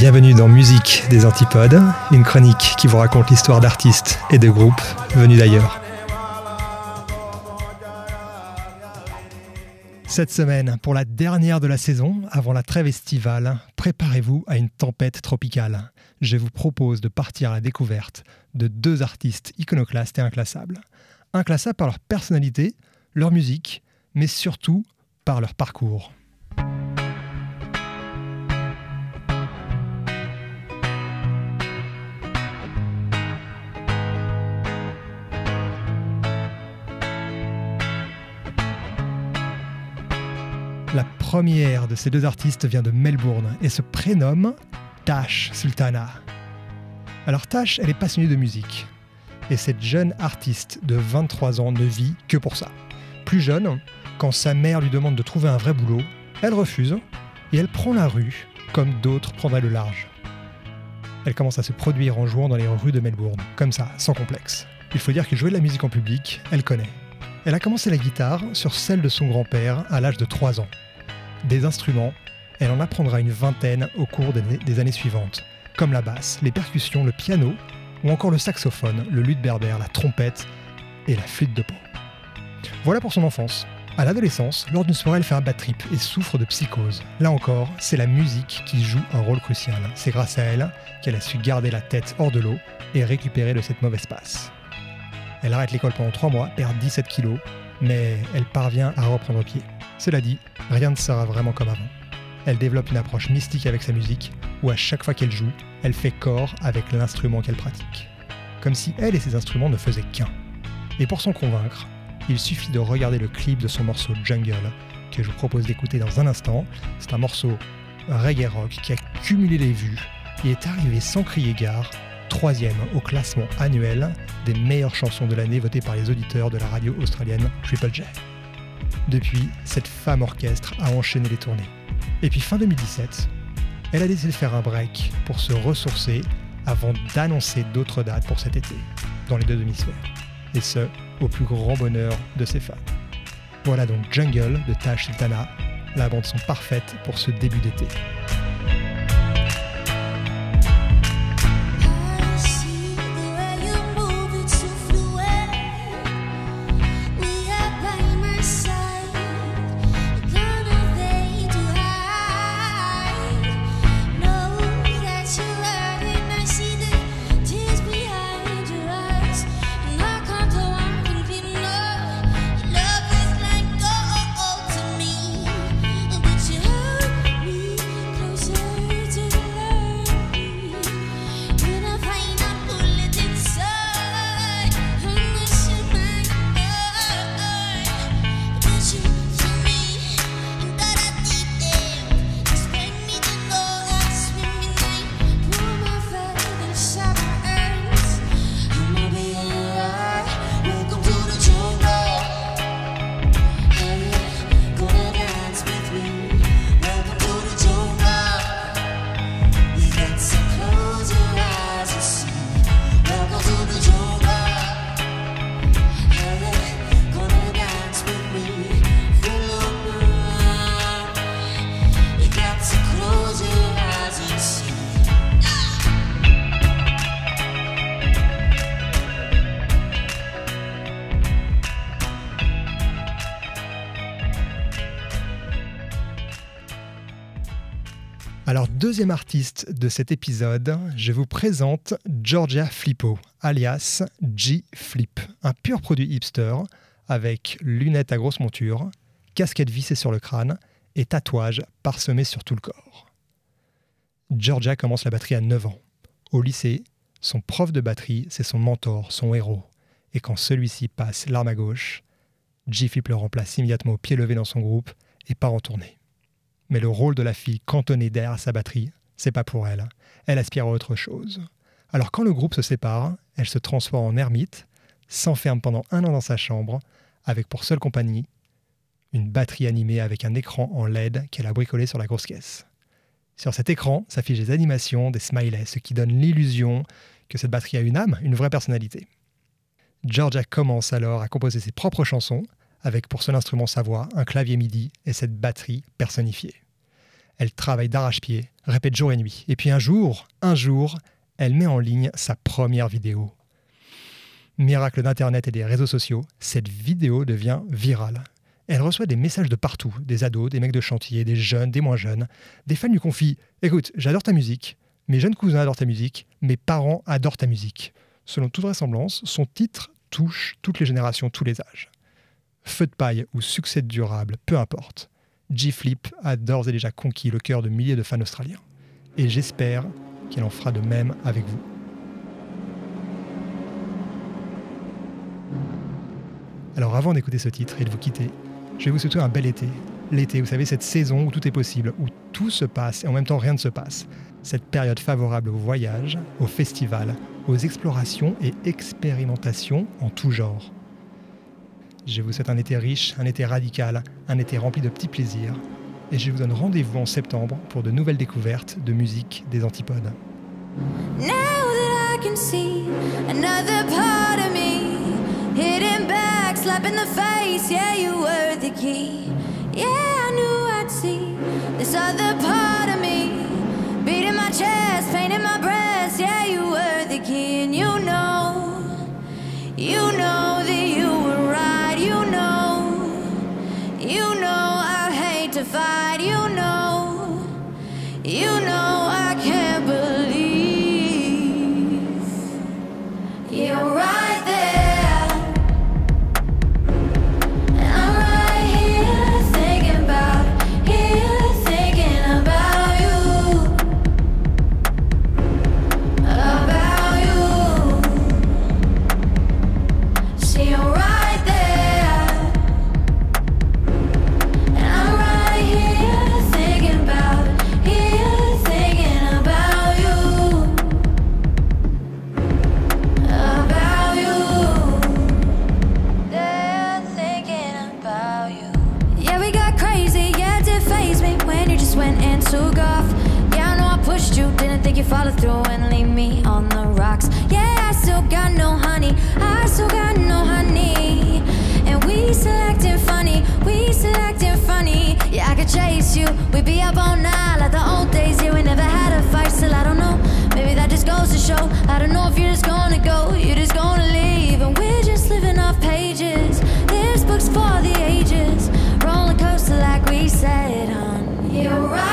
Bienvenue dans Musique des Antipodes, une chronique qui vous raconte l'histoire d'artistes et de groupes venus d'ailleurs. Cette semaine, pour la dernière de la saison, avant la trêve estivale, préparez-vous à une tempête tropicale. Je vous propose de partir à la découverte de deux artistes iconoclastes et inclassables. Inclassables par leur personnalité, leur musique, mais surtout par leur parcours. Première de ces deux artistes vient de Melbourne et se prénomme Tash Sultana. Alors Tash, elle est passionnée de musique. Et cette jeune artiste de 23 ans ne vit que pour ça. Plus jeune, quand sa mère lui demande de trouver un vrai boulot, elle refuse et elle prend la rue comme d'autres prendraient le large. Elle commence à se produire en jouant dans les rues de Melbourne, comme ça, sans complexe. Il faut dire que jouer de la musique en public, elle connaît. Elle a commencé la guitare sur celle de son grand-père à l'âge de 3 ans. Des instruments, elle en apprendra une vingtaine au cours des années suivantes, comme la basse, les percussions, le piano, ou encore le saxophone, le luth berbère, la trompette et la flûte de pan. Voilà pour son enfance. À l'adolescence, lors d'une soirée, elle fait un bad trip et souffre de psychose. Là encore, c'est la musique qui joue un rôle crucial. C'est grâce à elle qu'elle a su garder la tête hors de l'eau et récupérer de cette mauvaise passe. Elle arrête l'école pendant 3 mois, perd 17 kilos, mais elle parvient à reprendre pied. Cela dit, rien ne sera vraiment comme avant. Elle développe une approche mystique avec sa musique, où à chaque fois qu'elle joue, elle fait corps avec l'instrument qu'elle pratique. Comme si elle et ses instruments ne faisaient qu'un. Et pour s'en convaincre, il suffit de regarder le clip de son morceau Jungle, que je vous propose d'écouter dans un instant. C'est un morceau reggae rock qui a cumulé les vues et est arrivé sans crier gare troisième au classement annuel des meilleures chansons de l'année votées par les auditeurs de la radio australienne Triple J. Depuis, cette femme orchestre a enchaîné les tournées. Et puis fin 2017, elle a décidé de faire un break pour se ressourcer avant d'annoncer d'autres dates pour cet été, dans les deux hémisphères. Et ce, au plus grand bonheur de ses fans. Voilà donc Jungle de Tash Sultana, la bande son parfaite pour ce début d'été. Alors, deuxième artiste de cet épisode, je vous présente Georgia Flippo, alias G Flip, un pur produit hipster avec lunettes à grosse monture, casquette vissée sur le crâne et tatouages parsemés sur tout le corps. Georgia commence la batterie à 9 ans. Au lycée, son prof de batterie, c'est son mentor, son héros. Et quand celui-ci passe l'arme à gauche, G Flip le remplace immédiatement au pied levé dans son groupe et part en tournée. Mais le rôle de la fille cantonnée derrière sa batterie, c'est pas pour elle. Elle aspire à autre chose. Alors quand le groupe se sépare, elle se transforme en ermite, s'enferme pendant un an dans sa chambre, avec pour seule compagnie une batterie animée avec un écran en LED qu'elle a bricolé sur la grosse caisse. Sur cet écran s'affichent des animations, des smileys, ce qui donne l'illusion que cette batterie a une âme, une vraie personnalité. Georgia commence alors à composer ses propres chansons, avec pour seul instrument sa voix, un clavier MIDI et cette batterie personnifiée. Elle travaille d'arrache-pied, répète jour et nuit. Et puis un jour, un jour, elle met en ligne sa première vidéo. Miracle d'Internet et des réseaux sociaux, cette vidéo devient virale. Elle reçoit des messages de partout, des ados, des mecs de chantier, des jeunes, des moins jeunes. Des fans lui confient Écoute, j'adore ta musique, mes jeunes cousins adorent ta musique, mes parents adorent ta musique. Selon toute vraisemblance, son titre touche toutes les générations, tous les âges. Feu de paille ou succès durable, peu importe. G-Flip a d'ores et déjà conquis le cœur de milliers de fans australiens. Et j'espère qu'elle en fera de même avec vous. Alors avant d'écouter ce titre et de vous quitter, je vais vous souhaiter un bel été. L'été, vous savez, cette saison où tout est possible, où tout se passe et en même temps rien ne se passe. Cette période favorable au voyage, au festival, aux explorations et expérimentations en tout genre. Je vous souhaite un été riche, un été radical, un été rempli de petits plaisirs. Et je vous donne rendez-vous en septembre pour de nouvelles découvertes de musique des antipodes. Now that I can see another part of me, hitting back, slapping the face, yeah, you were the key. Yeah, I knew I'd see this other part of me, beating my chest, painting my breast, yeah, you were the key, and you know, you know fight, you know, you know follow through and leave me on the rocks. Yeah, I still got no honey, I still got no honey. And we selecting funny, we selecting funny. Yeah, I could chase you, we'd be up all night like the old days. Yeah, we never had a fight, still I don't know. Maybe that just goes to show. I don't know if you're just gonna go, you're just gonna leave, and we're just living off pages. This book's for the ages, roller coaster like we said on. You're right.